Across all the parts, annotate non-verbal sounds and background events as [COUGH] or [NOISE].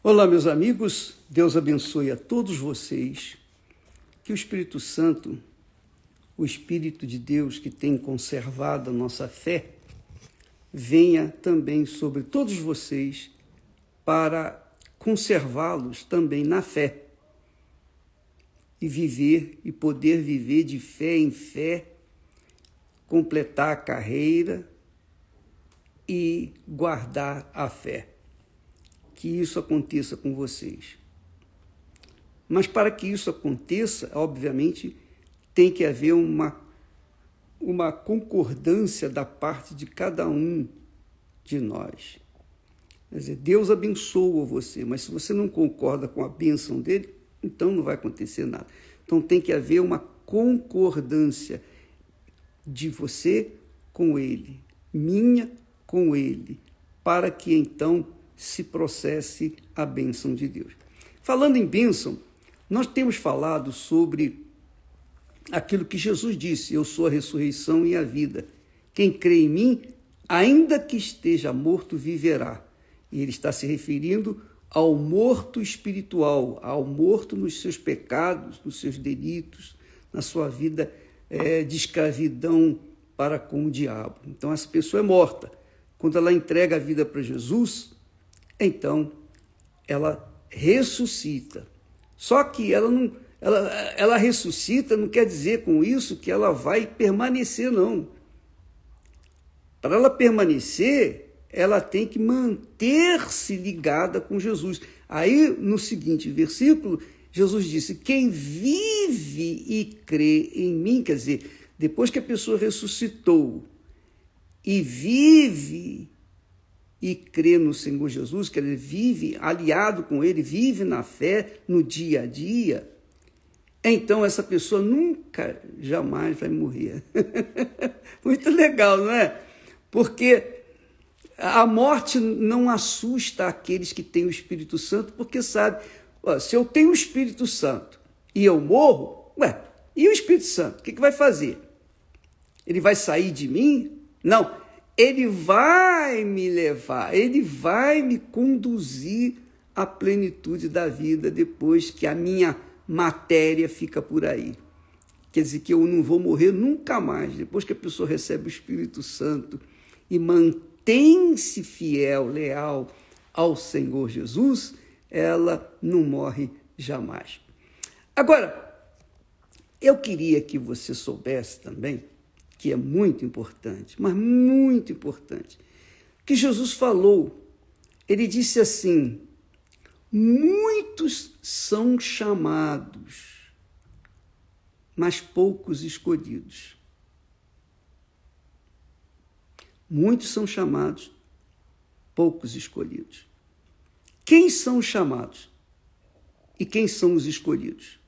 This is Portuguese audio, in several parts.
Olá, meus amigos, Deus abençoe a todos vocês. Que o Espírito Santo, o Espírito de Deus que tem conservado a nossa fé, venha também sobre todos vocês para conservá-los também na fé e viver e poder viver de fé em fé, completar a carreira e guardar a fé. Que isso aconteça com vocês. Mas para que isso aconteça, obviamente, tem que haver uma, uma concordância da parte de cada um de nós. Quer dizer, Deus abençoa você, mas se você não concorda com a bênção dele, então não vai acontecer nada. Então tem que haver uma concordância de você com ele, minha com ele, para que então se processe a bênção de Deus. Falando em bênção, nós temos falado sobre aquilo que Jesus disse: Eu sou a ressurreição e a vida. Quem crê em mim, ainda que esteja morto, viverá. E ele está se referindo ao morto espiritual, ao morto nos seus pecados, nos seus delitos, na sua vida é, de escravidão para com o diabo. Então, essa pessoa é morta. Quando ela entrega a vida para Jesus, então ela ressuscita. Só que ela não, ela, ela ressuscita não quer dizer com isso que ela vai permanecer, não. Para ela permanecer, ela tem que manter-se ligada com Jesus. Aí, no seguinte versículo, Jesus disse: Quem vive e crê em mim, quer dizer, depois que a pessoa ressuscitou e vive e crê no Senhor Jesus, que ele vive aliado com ele, vive na fé no dia a dia, então essa pessoa nunca, jamais vai morrer. [LAUGHS] Muito legal, não é? Porque a morte não assusta aqueles que têm o Espírito Santo, porque sabe, ó, se eu tenho o Espírito Santo e eu morro, ué, e o Espírito Santo, o que, que vai fazer? Ele vai sair de mim? Não, ele vai me levar, ele vai me conduzir à plenitude da vida depois que a minha matéria fica por aí. Quer dizer que eu não vou morrer nunca mais, depois que a pessoa recebe o Espírito Santo e mantém mantém-se fiel, leal ao Senhor Jesus, ela não morre jamais. Agora, eu queria que você soubesse também, que é muito importante, mas muito importante, que Jesus falou. Ele disse assim: muitos são chamados, mas poucos escolhidos. Muitos são chamados, poucos escolhidos. Quem são os chamados? E quem são os escolhidos?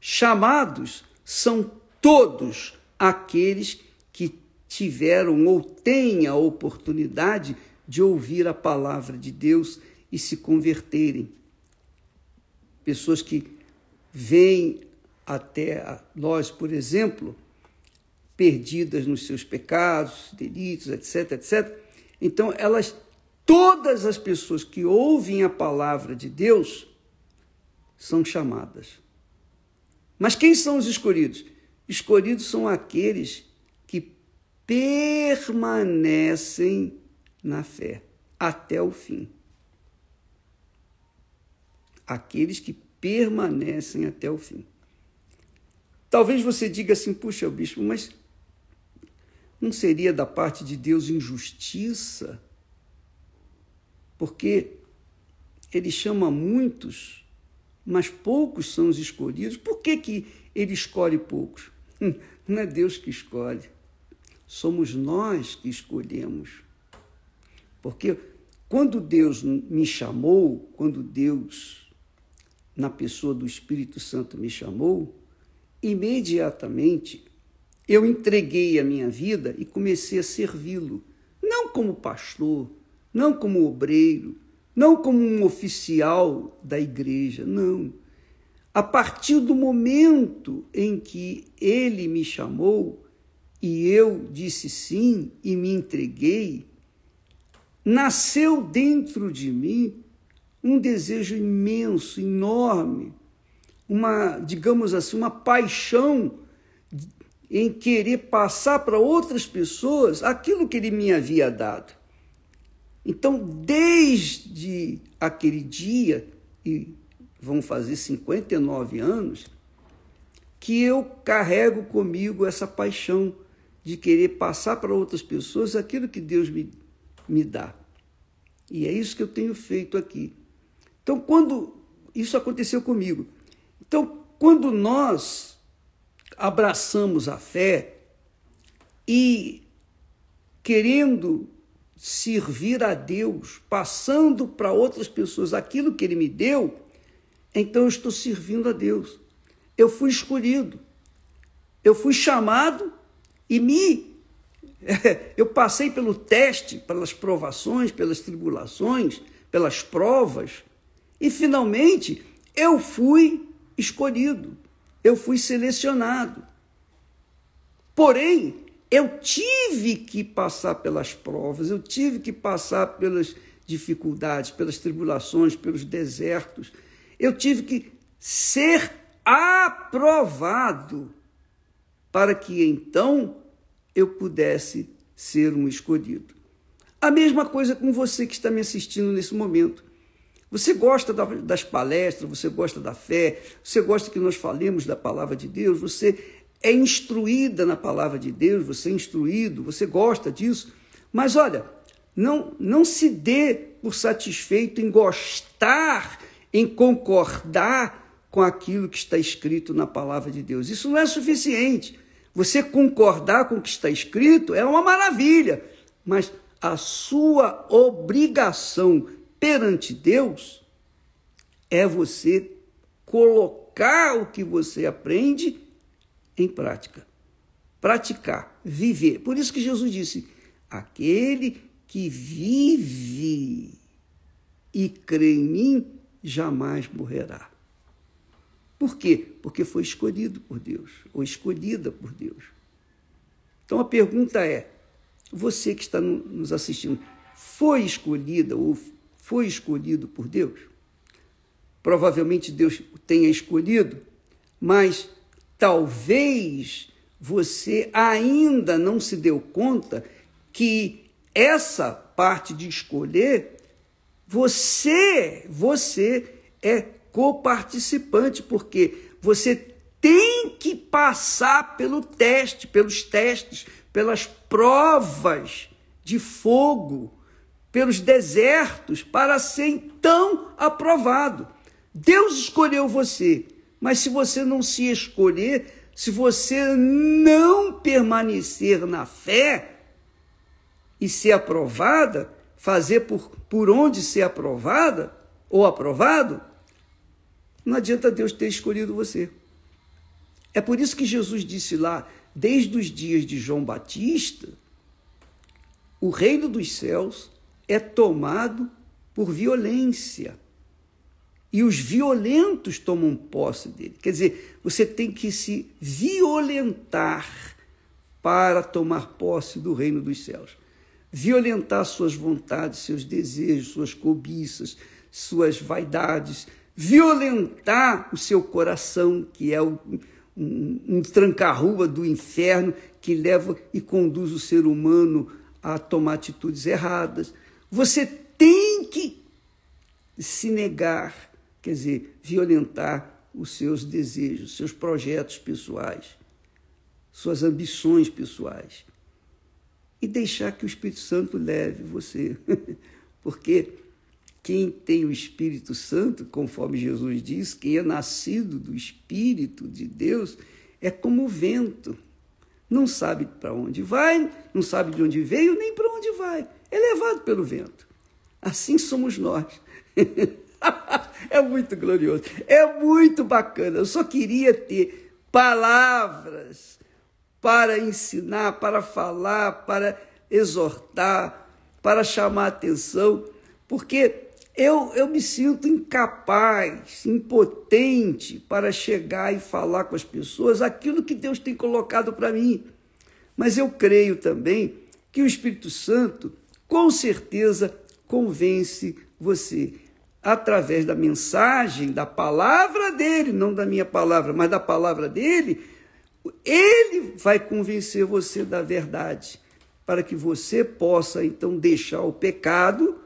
Chamados são todos aqueles que tiveram ou têm a oportunidade de ouvir a palavra de Deus e se converterem. Pessoas que vêm até nós, por exemplo, perdidas nos seus pecados, delitos, etc, etc. Então, elas, todas as pessoas que ouvem a palavra de Deus, são chamadas. Mas quem são os escolhidos? Escolhidos são aqueles que permanecem na fé até o fim. Aqueles que permanecem até o fim. Talvez você diga assim, puxa, bispo, mas não seria da parte de Deus injustiça? Porque ele chama muitos, mas poucos são os escolhidos. Por que, que ele escolhe poucos? Hum, não é Deus que escolhe, somos nós que escolhemos. Porque quando Deus me chamou, quando Deus, na pessoa do Espírito Santo, me chamou, imediatamente eu entreguei a minha vida e comecei a servi-lo, não como pastor, não como obreiro, não como um oficial da igreja, não. A partir do momento em que ele me chamou e eu disse sim e me entreguei, nasceu dentro de mim um desejo imenso, enorme, uma, digamos assim, uma paixão em querer passar para outras pessoas aquilo que ele me havia dado. Então, desde aquele dia, e vão fazer 59 anos, que eu carrego comigo essa paixão de querer passar para outras pessoas aquilo que Deus me, me dá. E é isso que eu tenho feito aqui. Então, quando isso aconteceu comigo, então, quando nós abraçamos a fé e querendo servir a Deus, passando para outras pessoas aquilo que Ele me deu, então eu estou servindo a Deus. Eu fui escolhido, eu fui chamado e me. [LAUGHS] Eu passei pelo teste, pelas provações, pelas tribulações, pelas provas, e finalmente eu fui escolhido, eu fui selecionado. Porém, eu tive que passar pelas provas, eu tive que passar pelas dificuldades, pelas tribulações, pelos desertos. Eu tive que ser aprovado para que então eu pudesse ser um escolhido. A mesma coisa com você que está me assistindo nesse momento. Você gosta das palestras, você gosta da fé, você gosta que nós falemos da palavra de Deus, você é instruída na palavra de Deus, você é instruído, você gosta disso. Mas olha, não, não se dê por satisfeito em gostar, em concordar com aquilo que está escrito na palavra de Deus. Isso não é suficiente. Você concordar com o que está escrito é uma maravilha, mas a sua obrigação perante Deus é você colocar o que você aprende em prática. Praticar, viver. Por isso que Jesus disse: aquele que vive e crê em mim jamais morrerá. Por quê? Porque foi escolhido por Deus, ou escolhida por Deus. Então a pergunta é: você que está nos assistindo, foi escolhida ou foi escolhido por Deus? Provavelmente Deus tenha escolhido, mas talvez você ainda não se deu conta que essa parte de escolher, você, você é coparticipante, porque você tem que passar pelo teste, pelos testes, pelas provas de fogo, pelos desertos, para ser então aprovado. Deus escolheu você, mas se você não se escolher, se você não permanecer na fé e ser aprovada, fazer por, por onde ser aprovada ou aprovado, não adianta Deus ter escolhido você. É por isso que Jesus disse lá, desde os dias de João Batista, o reino dos céus é tomado por violência e os violentos tomam posse dele. Quer dizer, você tem que se violentar para tomar posse do reino dos céus. Violentar suas vontades, seus desejos, suas cobiças, suas vaidades, violentar o seu coração, que é um, um, tranca-rua do inferno que leva e conduz o ser humano a tomar atitudes erradas. Você tem que se negar quer dizer, violentar os seus desejos, seus projetos pessoais, suas ambições pessoais. E deixar que o Espírito Santo leve você. [LAUGHS] Porque quem tem o Espírito Santo, conforme Jesus diz, quem é nascido do Espírito de Deus, é como o vento. Não sabe para onde vai, não sabe de onde veio, nem para onde vai. É levado pelo vento. Assim somos nós. [LAUGHS] é muito glorioso, é muito bacana. Eu só queria ter palavras para ensinar, para falar, para exortar, para chamar atenção, porque eu, eu me sinto incapaz, impotente para chegar e falar com as pessoas aquilo que Deus tem colocado para mim. Mas eu creio também que o Espírito Santo, com certeza, convence você através da mensagem, da palavra dele, não da minha palavra, mas da palavra dele, ele vai convencer você da verdade, para que você possa então deixar o pecado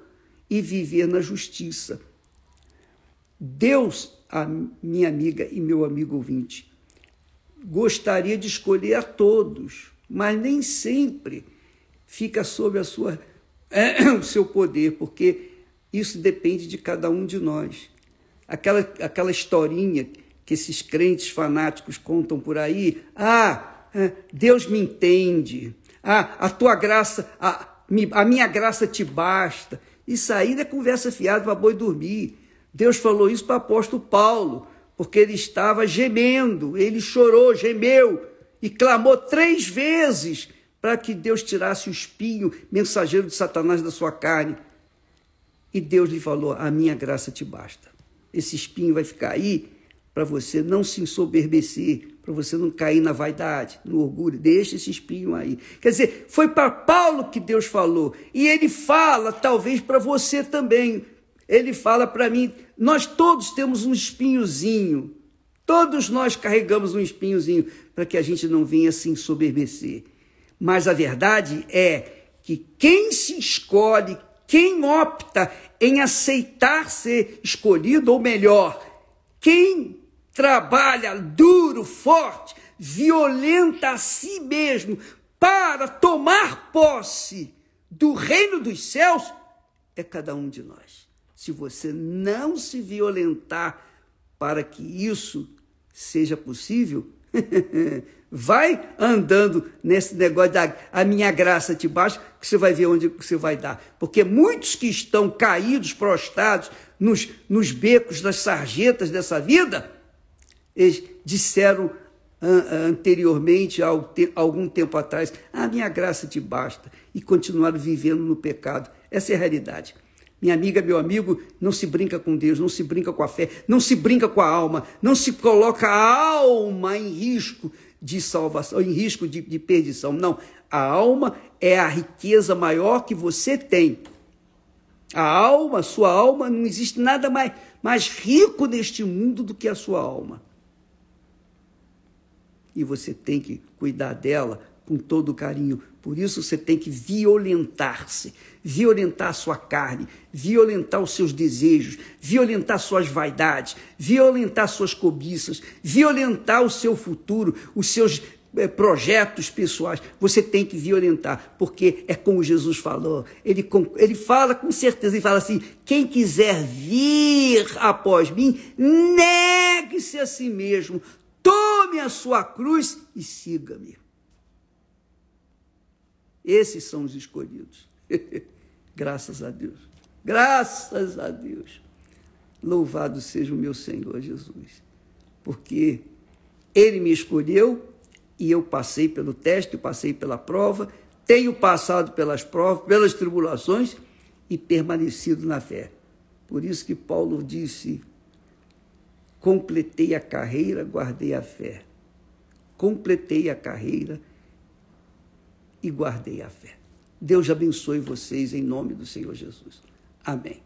e viver na justiça. Deus, minha amiga e meu amigo ouvinte, gostaria de escolher a todos, mas nem sempre fica sob a sua, [CLEARS THROAT] o seu poder, porque isso depende de cada um de nós. Aquela, aquela historinha que esses crentes fanáticos contam por aí, ah, é, Deus me entende, ah, a tua graça, a, a minha graça te basta. Isso aí é conversa fiada para boi dormir. Deus falou isso para o apóstolo Paulo, porque ele estava gemendo, ele chorou, gemeu e clamou três vezes para que Deus tirasse o espinho mensageiro de Satanás da sua carne. E Deus lhe falou: A minha graça te basta. Esse espinho vai ficar aí para você não se ensoberbecer, para você não cair na vaidade, no orgulho. Deixa esse espinho aí. Quer dizer, foi para Paulo que Deus falou. E ele fala, talvez, para você também. Ele fala para mim: nós todos temos um espinhozinho. Todos nós carregamos um espinhozinho para que a gente não venha se ensoberbecer. Mas a verdade é que quem se escolhe, quem opta em aceitar ser escolhido, ou melhor, quem trabalha duro, forte, violenta a si mesmo para tomar posse do reino dos céus, é cada um de nós. Se você não se violentar para que isso seja possível, [LAUGHS] Vai andando nesse negócio da a minha graça te baixa, que você vai ver onde você vai dar. Porque muitos que estão caídos, prostrados, nos, nos becos das sarjetas dessa vida, eles disseram anteriormente, algum tempo atrás, a minha graça te basta, e continuaram vivendo no pecado. Essa é a realidade. Minha amiga, meu amigo, não se brinca com Deus, não se brinca com a fé, não se brinca com a alma, não se coloca a alma em risco de salvação, em risco de, de perdição. Não, a alma é a riqueza maior que você tem. A alma, sua alma, não existe nada mais, mais rico neste mundo do que a sua alma. E você tem que cuidar dela com todo carinho. Por isso você tem que violentar-se, violentar a sua carne, violentar os seus desejos, violentar suas vaidades, violentar suas cobiças, violentar o seu futuro, os seus eh, projetos pessoais. Você tem que violentar, porque é como Jesus falou. Ele, ele fala com certeza, ele fala assim: quem quiser vir após mim, negue-se a si mesmo, tome a sua cruz e siga-me. Esses são os escolhidos. [LAUGHS] Graças a Deus. Graças a Deus. Louvado seja o meu Senhor Jesus. Porque Ele me escolheu e eu passei pelo teste, passei pela prova, tenho passado pelas provas, pelas tribulações e permanecido na fé. Por isso que Paulo disse: completei a carreira, guardei a fé. Completei a carreira e guardei a fé. Deus abençoe vocês em nome do Senhor Jesus. Amém.